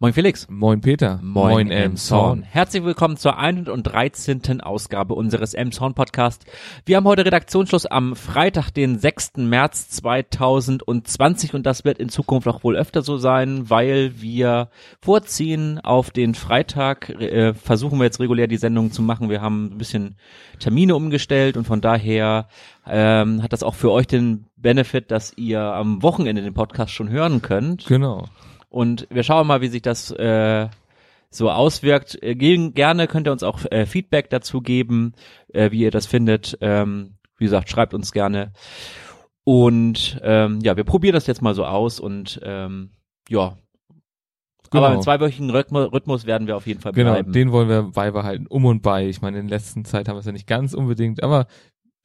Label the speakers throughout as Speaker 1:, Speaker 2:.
Speaker 1: Moin Felix.
Speaker 2: Moin Peter.
Speaker 1: Moin, Emson. Herzlich willkommen zur 113. Ausgabe unseres Emson Podcast. Wir haben heute Redaktionsschluss am Freitag, den 6. März 2020 und das wird in Zukunft auch wohl öfter so sein, weil wir vorziehen auf den Freitag. Äh, versuchen wir jetzt regulär die Sendung zu machen. Wir haben ein bisschen Termine umgestellt und von daher ähm, hat das auch für euch den Benefit, dass ihr am Wochenende den Podcast schon hören könnt.
Speaker 2: Genau.
Speaker 1: Und wir schauen mal, wie sich das äh, so auswirkt. Äh, gerne könnt ihr uns auch äh, Feedback dazu geben, äh, wie ihr das findet. Ähm, wie gesagt, schreibt uns gerne. Und ähm, ja, wir probieren das jetzt mal so aus und ähm, ja. Genau. Aber im zweiwöchigen Rhythmus werden wir auf jeden Fall
Speaker 2: genau, bleiben. Genau, den wollen wir beibehalten, um und bei. Ich meine, in der letzten Zeit haben wir es ja nicht ganz unbedingt, aber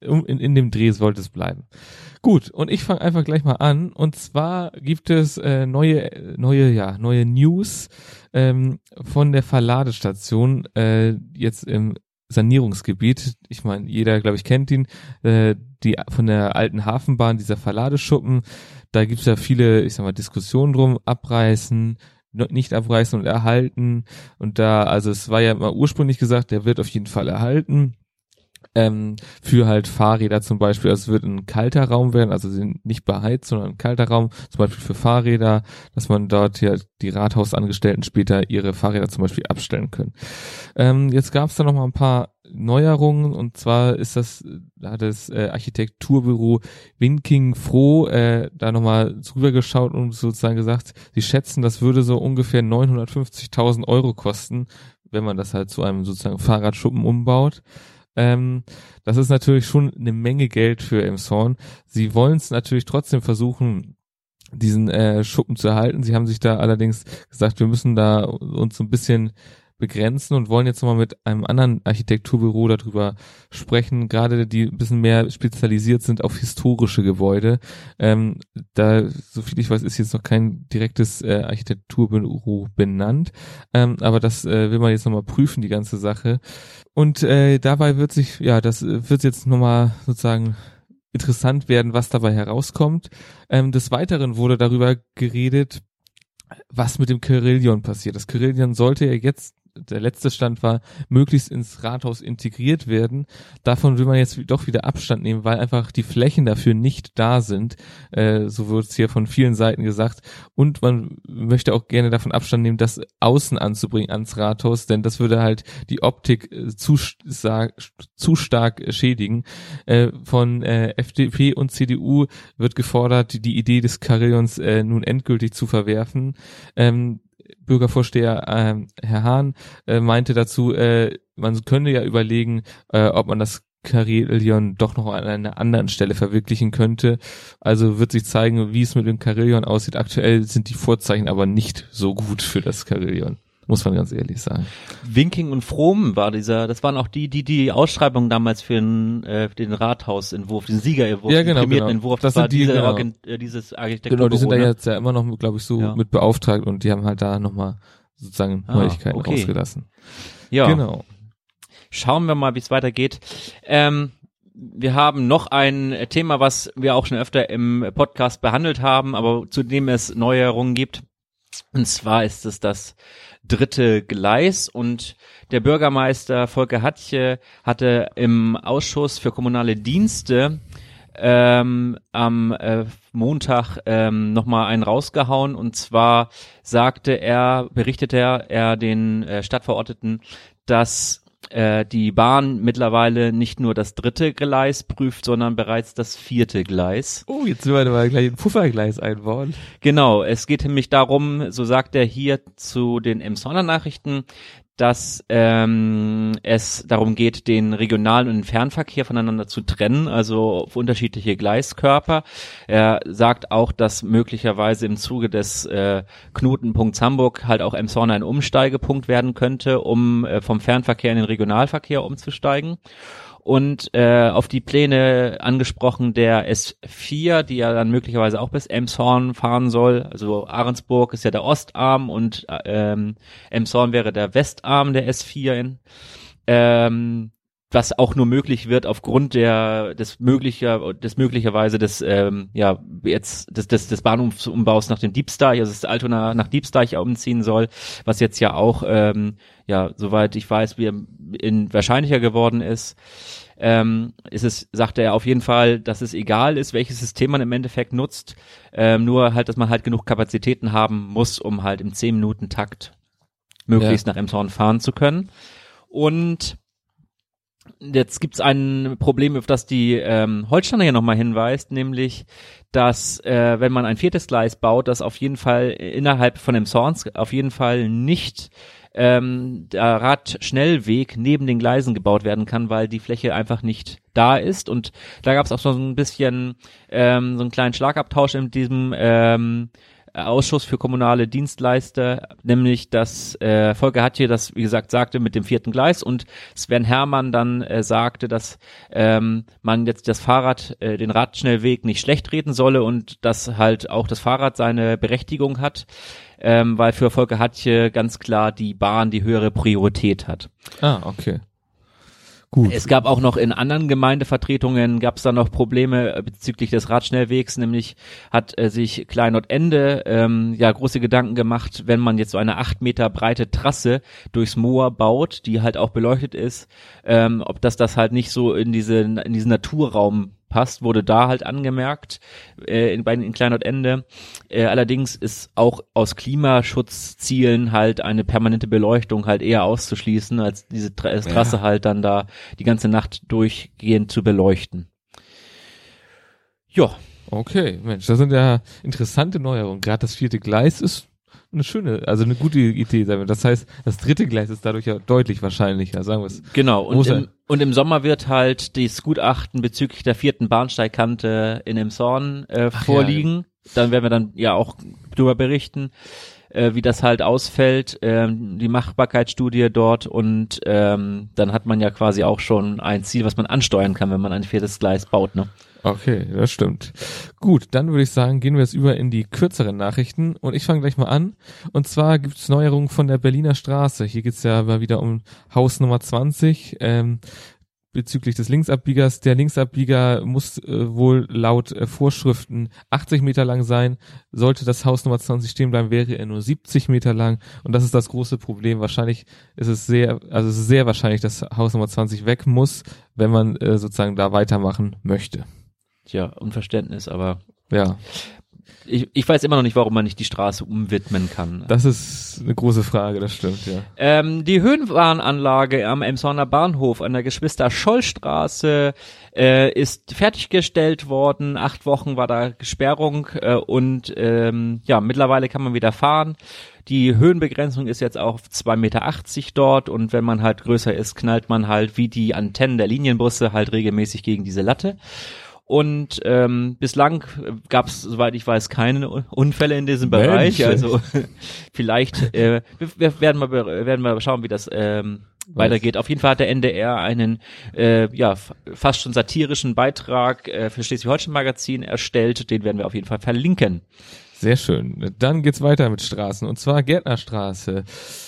Speaker 2: in, in dem Dreh sollte es bleiben. Gut, und ich fange einfach gleich mal an. Und zwar gibt es äh, neue, neue, ja, neue News ähm, von der Verladestation äh, jetzt im Sanierungsgebiet. Ich meine, jeder, glaube ich, kennt ihn. Äh, die von der alten Hafenbahn, dieser Verladeschuppen. Da gibt's ja viele, ich sag mal, Diskussionen drum, abreißen, nicht abreißen und erhalten. Und da, also es war ja mal ursprünglich gesagt, der wird auf jeden Fall erhalten ähm, für halt Fahrräder zum Beispiel. Also es wird ein kalter Raum werden, also nicht beheizt, sondern ein kalter Raum, zum Beispiel für Fahrräder, dass man dort ja die Rathausangestellten später ihre Fahrräder zum Beispiel abstellen können. Ähm, jetzt gab es da noch mal ein paar Neuerungen und zwar ist das, da hat das äh, Architekturbüro Winking Froh äh, da nochmal drüber geschaut und sozusagen gesagt, sie schätzen, das würde so ungefähr 950.000 Euro kosten, wenn man das halt zu einem sozusagen Fahrradschuppen umbaut. Ähm, das ist natürlich schon eine Menge Geld für Emshorn. Sie wollen es natürlich trotzdem versuchen, diesen äh, Schuppen zu erhalten. Sie haben sich da allerdings gesagt, wir müssen da uns so ein bisschen begrenzen und wollen jetzt nochmal mit einem anderen Architekturbüro darüber sprechen, gerade die ein bisschen mehr spezialisiert sind auf historische Gebäude. Ähm, da, so viel ich weiß, ist jetzt noch kein direktes äh, Architekturbüro benannt, ähm, aber das äh, will man jetzt nochmal prüfen, die ganze Sache. Und äh, dabei wird sich, ja, das wird jetzt nochmal sozusagen interessant werden, was dabei herauskommt. Ähm, des Weiteren wurde darüber geredet, was mit dem Kyrillion passiert. Das Kyrillion sollte ja jetzt der letzte Stand war, möglichst ins Rathaus integriert werden. Davon will man jetzt doch wieder Abstand nehmen, weil einfach die Flächen dafür nicht da sind. Äh, so wird es hier von vielen Seiten gesagt. Und man möchte auch gerne davon Abstand nehmen, das außen anzubringen ans Rathaus, denn das würde halt die Optik äh, zu, zu stark schädigen. Äh, von äh, FDP und CDU wird gefordert, die Idee des Carillons äh, nun endgültig zu verwerfen. Ähm, Bürgervorsteher äh, Herr Hahn äh, meinte dazu, äh, man könnte ja überlegen, äh, ob man das Carillion doch noch an einer anderen Stelle verwirklichen könnte. Also wird sich zeigen, wie es mit dem Carillion aussieht. Aktuell sind die Vorzeichen aber nicht so gut für das Carillion muss man ganz ehrlich sagen.
Speaker 1: Winking und Fromm war dieser, das waren auch die, die die Ausschreibung damals für den, äh, den Rathausentwurf, den Siegerentwurf,
Speaker 2: ja, genau,
Speaker 1: den
Speaker 2: genau.
Speaker 1: Entwurf,
Speaker 2: das, das
Speaker 1: war
Speaker 2: die,
Speaker 1: diese
Speaker 2: genau.
Speaker 1: Organ, äh, dieses
Speaker 2: Architektur. Genau, die sind da jetzt ja immer noch, glaube ich, so ja. mit beauftragt und die haben halt da nochmal sozusagen ah, Neuigkeiten okay. ausgelassen.
Speaker 1: Ja. Genau. Schauen wir mal, wie es weitergeht. Ähm, wir haben noch ein Thema, was wir auch schon öfter im Podcast behandelt haben, aber zu dem es Neuerungen gibt. Und zwar ist es das dritte Gleis und der Bürgermeister Volker Hatche hatte im Ausschuss für kommunale Dienste ähm, am äh, Montag ähm, nochmal einen rausgehauen. Und zwar sagte er, berichtete er, er den äh, Stadtverordneten, dass äh, die Bahn mittlerweile nicht nur das dritte Gleis prüft, sondern bereits das vierte Gleis.
Speaker 2: Oh, jetzt sind wir mal gleich ein Puffergleis einbauen.
Speaker 1: Genau, es geht nämlich darum, so sagt er hier zu den Emsonner Nachrichten, dass ähm, es darum geht, den regionalen und den Fernverkehr voneinander zu trennen, also auf unterschiedliche Gleiskörper. Er sagt auch, dass möglicherweise im Zuge des äh, Knotenpunkts Hamburg halt auch Emshorn ein Umsteigepunkt werden könnte, um äh, vom Fernverkehr in den Regionalverkehr umzusteigen und äh, auf die Pläne angesprochen der S4, die ja dann möglicherweise auch bis Emshorn fahren soll. Also Ahrensburg ist ja der Ostarm und ähm, Emshorn wäre der Westarm der S4. In. Ähm, das auch nur möglich wird aufgrund der des möglicher des möglicherweise des ähm, ja jetzt des des, des Bahnhofsumbaus nach dem Diebsteich, also das Altona nach Diebsteich umziehen soll, was jetzt ja auch ähm, ja soweit ich weiß, wie in wahrscheinlicher geworden ist. Ähm, ist es, sagt er auf jeden Fall, dass es egal ist, welches System man im Endeffekt nutzt, ähm, nur halt, dass man halt genug Kapazitäten haben muss, um halt im 10 Minuten Takt möglichst ja. nach Emshorn fahren zu können. Und jetzt gibt's ein Problem, auf das die ähm, Holsteiner hier nochmal hinweist, nämlich, dass äh, wenn man ein viertes Gleis baut, das auf jeden Fall innerhalb von dem Sorns auf jeden Fall nicht ähm, der Radschnellweg neben den Gleisen gebaut werden kann, weil die Fläche einfach nicht da ist. Und da gab es auch so ein bisschen ähm, so einen kleinen Schlagabtausch in diesem ähm, Ausschuss für kommunale Dienstleister, nämlich dass äh, Volker hat hier das, wie gesagt, sagte mit dem vierten Gleis und Sven Hermann dann äh, sagte, dass ähm, man jetzt das Fahrrad, äh, den Radschnellweg nicht schlecht reden solle und dass halt auch das Fahrrad seine Berechtigung hat, ähm, weil für Volker Hatje ganz klar die Bahn die höhere Priorität hat.
Speaker 2: Ah, okay.
Speaker 1: Gut. Es gab auch noch in anderen Gemeindevertretungen gab es da noch Probleme äh, bezüglich des Radschnellwegs, nämlich hat äh, sich Kleinod-Ende ähm, ja große Gedanken gemacht, wenn man jetzt so eine acht Meter breite Trasse durchs Moor baut, die halt auch beleuchtet ist, ähm, ob das das halt nicht so in diese in diesen Naturraum passt, wurde da halt angemerkt äh, in, bei in Kleinort-Ende. Äh, allerdings ist auch aus Klimaschutzzielen halt eine permanente Beleuchtung halt eher auszuschließen, als diese Tra ja. Trasse halt dann da die ganze Nacht durchgehend zu beleuchten.
Speaker 2: Ja. Okay, Mensch, das sind ja interessante Neuerungen. Gerade das vierte Gleis ist eine schöne, also eine gute Idee. Das heißt, das dritte Gleis ist dadurch ja deutlich wahrscheinlicher, sagen wir es.
Speaker 1: Genau. Und im, und im Sommer wird halt das Gutachten bezüglich der vierten Bahnsteigkante in dem Zorn äh, vorliegen. Ja. Dann werden wir dann ja auch darüber berichten, äh, wie das halt ausfällt, ähm, die Machbarkeitsstudie dort und ähm, dann hat man ja quasi auch schon ein Ziel, was man ansteuern kann, wenn man ein viertes Gleis baut, ne?
Speaker 2: Okay, das stimmt. Gut, dann würde ich sagen, gehen wir jetzt über in die kürzeren Nachrichten und ich fange gleich mal an. Und zwar gibt es Neuerungen von der Berliner Straße. Hier geht's ja mal wieder um Haus Nummer 20. Ähm, bezüglich des Linksabbiegers. Der Linksabbieger muss äh, wohl laut äh, Vorschriften 80 Meter lang sein. Sollte das Haus Nummer 20 stehen bleiben, wäre er nur 70 Meter lang. Und das ist das große Problem. Wahrscheinlich ist es sehr, also es ist sehr wahrscheinlich, dass Haus Nummer 20 weg muss, wenn man äh, sozusagen da weitermachen möchte.
Speaker 1: Tja, Unverständnis, aber
Speaker 2: ja.
Speaker 1: Ich, ich weiß immer noch nicht, warum man nicht die Straße umwidmen kann.
Speaker 2: Das ist eine große Frage, das stimmt, ja.
Speaker 1: Ähm, die Höhenbahnanlage am Emsonner Bahnhof an der Geschwister-Scholl-Straße äh, ist fertiggestellt worden. Acht Wochen war da Sperrung äh, und ähm, ja, mittlerweile kann man wieder fahren. Die Höhenbegrenzung ist jetzt auf 2,80 Meter dort und wenn man halt größer ist, knallt man halt wie die Antennen der Linienbusse halt regelmäßig gegen diese Latte. Und ähm, bislang gab es, soweit ich weiß, keine Unfälle in diesem Bereich. Mensch. Also vielleicht äh, wir, werden wir werden wir schauen, wie das ähm, weitergeht. Auf jeden Fall hat der NDR einen äh, ja fast schon satirischen Beitrag äh, für Schleswig-Holstein Magazin erstellt. Den werden wir auf jeden Fall verlinken.
Speaker 2: Sehr schön. Dann geht's weiter mit Straßen und zwar Gärtnerstraße.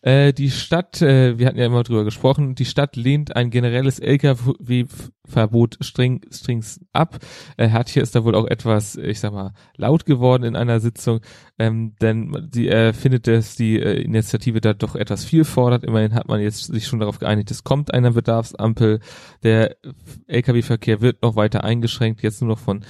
Speaker 2: Äh, die Stadt, äh, wir hatten ja immer drüber gesprochen, die Stadt lehnt ein generelles LKW-Verbot streng, strings ab. Äh, Hertje ist da wohl auch etwas, ich sag mal, laut geworden in einer Sitzung, ähm, denn sie äh, findet, dass die äh, Initiative da doch etwas viel fordert. Immerhin hat man jetzt sich schon darauf geeinigt, es kommt eine Bedarfsampel. Der LKW-Verkehr wird noch weiter eingeschränkt, jetzt nur noch von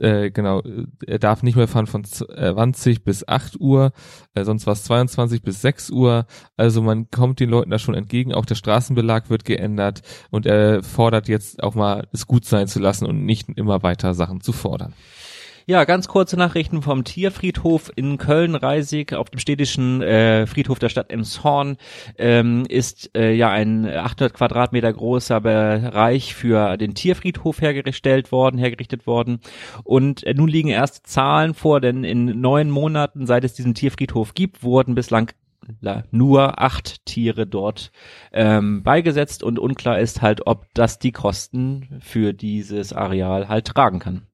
Speaker 2: äh, genau, er darf nicht mehr fahren von 20 äh, bis 8 Uhr, äh, sonst war es 22 bis 6 Uhr. Also man kommt den Leuten da schon entgegen. Auch der Straßenbelag wird geändert und er fordert jetzt auch mal es gut sein zu lassen und nicht immer weiter Sachen zu fordern.
Speaker 1: Ja, ganz kurze Nachrichten vom Tierfriedhof in Köln-Reisig auf dem städtischen äh, Friedhof der Stadt Emshorn ähm, ist äh, ja ein 800 Quadratmeter großer Bereich für den Tierfriedhof hergestellt worden, hergerichtet worden. Und äh, nun liegen erste Zahlen vor, denn in neun Monaten, seit es diesen Tierfriedhof gibt, wurden bislang nur acht Tiere dort ähm, beigesetzt. Und unklar ist halt, ob das die Kosten für dieses Areal halt tragen kann.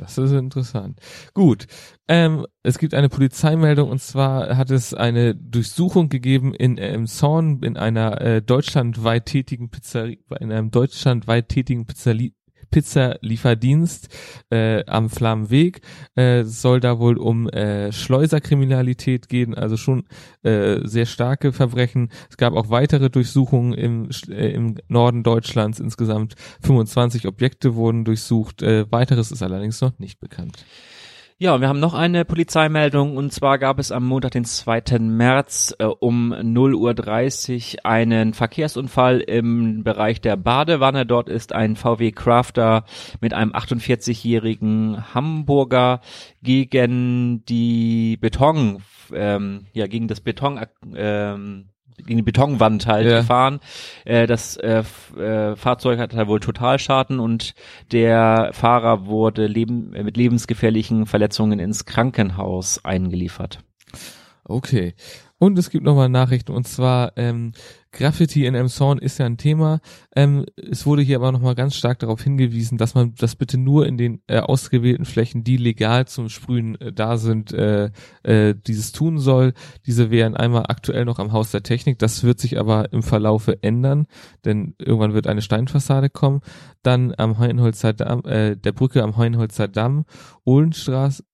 Speaker 2: Das ist interessant. Gut. Ähm, es gibt eine Polizeimeldung und zwar hat es eine Durchsuchung gegeben in Elmshorn in einer äh, deutschlandweit tätigen Pizzeria, in einem deutschlandweit tätigen Pizzeria, Pizzalieferdienst äh, am Flammenweg. Äh, soll da wohl um äh, Schleuserkriminalität gehen, also schon äh, sehr starke Verbrechen. Es gab auch weitere Durchsuchungen im, äh, im Norden Deutschlands. Insgesamt 25 Objekte wurden durchsucht. Äh, weiteres ist allerdings noch nicht bekannt.
Speaker 1: Ja, wir haben noch eine Polizeimeldung und zwar gab es am Montag, den 2. März äh, um 0.30 Uhr einen Verkehrsunfall im Bereich der Badewanne. Dort ist ein VW Crafter mit einem 48-jährigen Hamburger gegen die Beton, ähm, ja, gegen das Beton, ähm, gegen die Betonwand halt
Speaker 2: Ja.
Speaker 1: gefahren. Äh, das äh, äh, Fahrzeug hatte da wohl Totalschaden und der Fahrer wurde leben, äh, mit lebensgefährlichen Verletzungen ins Krankenhaus eingeliefert.
Speaker 2: Okay. Und es gibt nochmal Nachrichten und zwar ähm, Graffiti in Emshorn ist ja ein Thema. Ähm, es wurde hier aber nochmal ganz stark darauf hingewiesen, dass man das bitte nur in den äh, ausgewählten Flächen, die legal zum Sprühen äh, da sind, äh, äh, dieses tun soll. Diese wären einmal aktuell noch am Haus der Technik. Das wird sich aber im Verlaufe ändern, denn irgendwann wird eine Steinfassade kommen. Dann am Heuenholzer Damm, äh, der Brücke am Heuenholzer Damm, Ohlenstraße,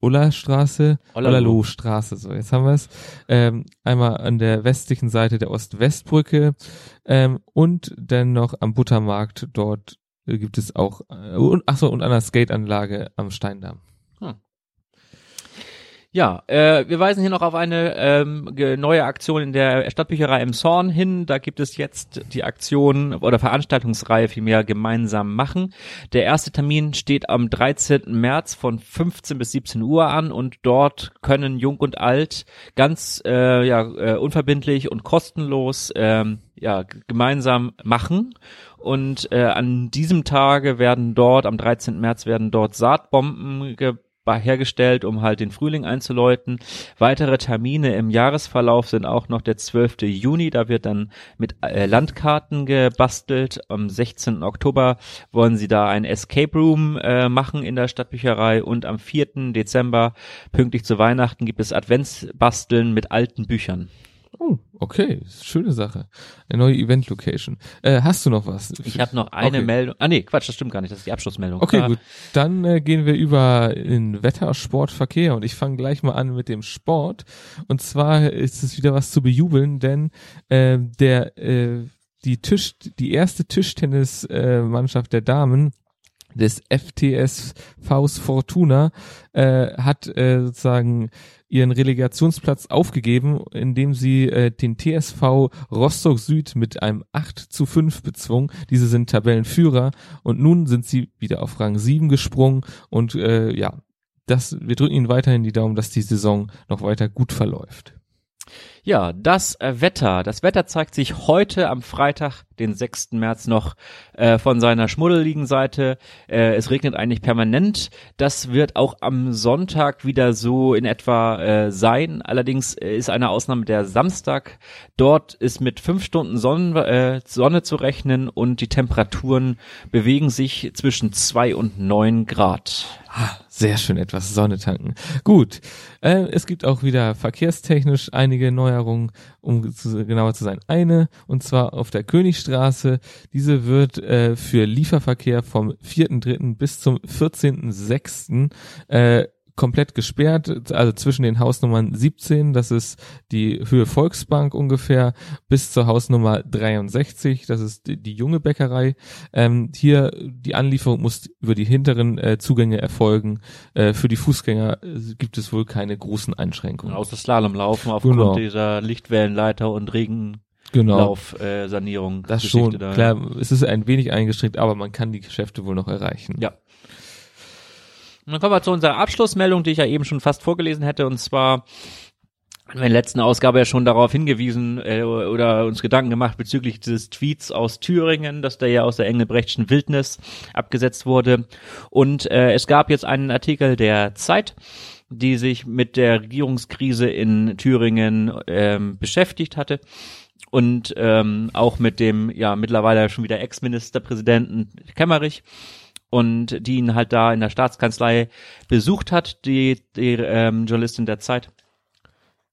Speaker 2: Ullerstraße,
Speaker 1: Ollerloh.
Speaker 2: Ollerlohstraße, so jetzt haben wir es. Ähm, einmal an der westlichen Seite der Ost-West-Brücke ähm, und dann noch am Buttermarkt, dort äh, gibt es auch, äh, und, ach so, und an der Skateanlage am Steindamm.
Speaker 1: Ja, äh, wir weisen hier noch auf eine ähm, neue Aktion in der Stadtbücherei im Zorn hin. Da gibt es jetzt die Aktion oder Veranstaltungsreihe vielmehr gemeinsam machen. Der erste Termin steht am 13. März von 15 bis 17 Uhr an und dort können Jung und Alt ganz äh, ja, äh, unverbindlich und kostenlos ähm, ja, gemeinsam machen. Und äh, an diesem Tage werden dort, am 13. März werden dort Saatbomben ge war hergestellt, um halt den Frühling einzuläuten. Weitere Termine im Jahresverlauf sind auch noch der 12. Juni, da wird dann mit äh, Landkarten gebastelt. Am 16. Oktober wollen sie da ein Escape Room äh, machen in der Stadtbücherei und am 4. Dezember, pünktlich zu Weihnachten, gibt es Adventsbasteln mit alten Büchern.
Speaker 2: Oh, okay, schöne Sache. Eine neue Event-Location. Äh, hast du noch was?
Speaker 1: Ich habe noch eine
Speaker 2: Okay.
Speaker 1: Meldung. Ah nee, Quatsch, das stimmt gar nicht, das ist die Abschlussmeldung.
Speaker 2: Okay,
Speaker 1: Ah,
Speaker 2: gut. Dann äh, gehen wir über in Wetter, Sport, Verkehr und ich fange gleich mal an mit dem Sport. Und zwar ist es wieder was zu bejubeln, denn äh, der äh, die Tisch die erste Tischtennismannschaft äh, der Damen des FTS Faust Fortuna äh, hat äh, sozusagen ihren Relegationsplatz aufgegeben, indem sie äh, den TSV Rostock Süd mit einem 8 zu 5 bezwungen. Diese sind Tabellenführer und nun sind sie wieder auf Rang 7 gesprungen und äh, ja, das, wir drücken ihnen weiterhin die Daumen, dass die Saison noch weiter gut verläuft.
Speaker 1: Ja, das äh, Wetter. Das Wetter zeigt sich heute am Freitag, den 6. März noch äh, von seiner schmuddeligen Seite. Äh, es regnet eigentlich permanent. Das wird auch am Sonntag wieder so in etwa äh, sein. Allerdings äh, ist eine Ausnahme der Samstag. Dort ist mit fünf Stunden Sonnen, äh, Sonne zu rechnen und die Temperaturen bewegen sich zwischen zwei und neun Grad.
Speaker 2: Sehr schön, etwas Sonne tanken. Gut, es gibt auch wieder verkehrstechnisch einige Neuerungen, um zu, genauer zu sein. Eine, und zwar auf der Königstraße. Diese wird äh, für Lieferverkehr vom 4.3. bis zum 14.6. Äh, komplett gesperrt, also zwischen den Hausnummern 17, das ist die Höhe Volksbank ungefähr, bis zur Hausnummer 63, das ist die, die junge Bäckerei. Ähm, hier die Anlieferung muss über die hinteren äh, Zugänge erfolgen. Äh, für die Fußgänger äh, gibt es wohl keine großen Einschränkungen.
Speaker 1: Außer Slalomlaufen aufgrund
Speaker 2: Genau.
Speaker 1: dieser Lichtwellenleiter und Regenlaufsanierung.
Speaker 2: Genau.
Speaker 1: Äh, Sanierung
Speaker 2: Das
Speaker 1: Geschichte
Speaker 2: schon,
Speaker 1: da.
Speaker 2: klar, es ist ein wenig eingeschränkt, aber man kann die Geschäfte wohl noch erreichen.
Speaker 1: Ja. Und dann kommen wir zu unserer Abschlussmeldung, die ich ja eben schon fast vorgelesen hätte, und zwar haben wir in der letzten Ausgabe ja schon darauf hingewiesen äh, oder uns Gedanken gemacht bezüglich dieses Tweets aus Thüringen, dass der ja aus der Engelbrechtschen Wildnis abgesetzt wurde. Und äh, es gab jetzt einen Artikel der Zeit, die sich mit der Regierungskrise in Thüringen ähm, beschäftigt hatte und ähm, auch mit dem ja mittlerweile schon wieder Ex-Ministerpräsidenten Kemmerich. Und die ihn halt da in der Staatskanzlei besucht hat, die, die ähm, Journalistin der Zeit.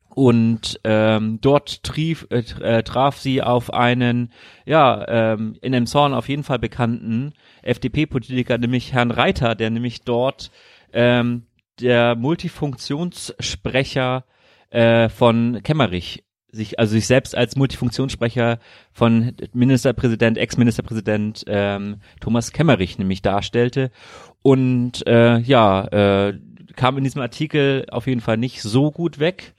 Speaker 1: Und ähm, dort trief, äh, äh, traf sie auf einen, ja, ähm, in dem Zorn auf jeden Fall bekannten FDP-Politiker, nämlich Herrn Reiter, der nämlich dort ähm, der Multifunktionssprecher äh, von Kemmerich sich, also sich selbst als Multifunktionssprecher von Ministerpräsident, Ex-Ministerpräsident ähm, Thomas Kemmerich nämlich darstellte. Und äh, ja, äh, kam in diesem Artikel auf jeden Fall nicht so gut weg,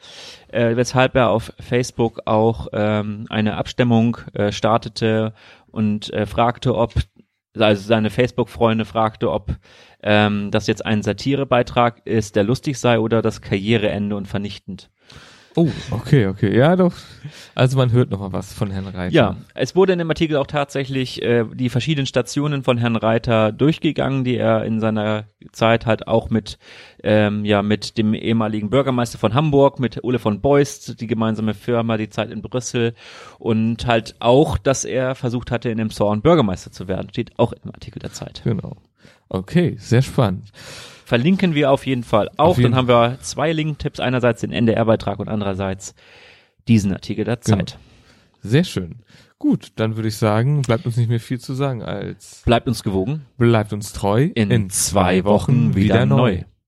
Speaker 1: äh, weshalb er auf Facebook auch ähm, eine Abstimmung äh, startete und äh, fragte, ob also seine Facebook-Freunde fragte, ob ähm, das jetzt ein Satirebeitrag ist, der lustig sei oder das Karriereende und vernichtend.
Speaker 2: Oh, okay, okay. Ja, doch. Also man hört noch mal was von Herrn Reiter.
Speaker 1: Ja, es wurde in dem Artikel auch tatsächlich äh, die verschiedenen Stationen von Herrn Reiter durchgegangen, die er in seiner Zeit halt auch mit ähm, ja mit dem ehemaligen Bürgermeister von Hamburg, mit Ole von Beust, die gemeinsame Firma, die Zeit in Brüssel und halt auch, dass er versucht hatte, in dem Zorn Bürgermeister zu werden, steht auch im Artikel der Zeit.
Speaker 2: Genau. Okay, sehr spannend
Speaker 1: verlinken wir auf jeden Fall auch. Jeden Dann haben wir zwei Link-Tipps. Einerseits den NDR-Beitrag und andererseits diesen Artikel der genau. Zeit.
Speaker 2: Genau. Sehr schön. Gut, dann würde ich sagen, bleibt uns nicht mehr viel zu sagen als
Speaker 1: bleibt uns gewogen,
Speaker 2: bleibt uns treu.
Speaker 1: In, in zwei Wochen wieder, wieder neu. neu.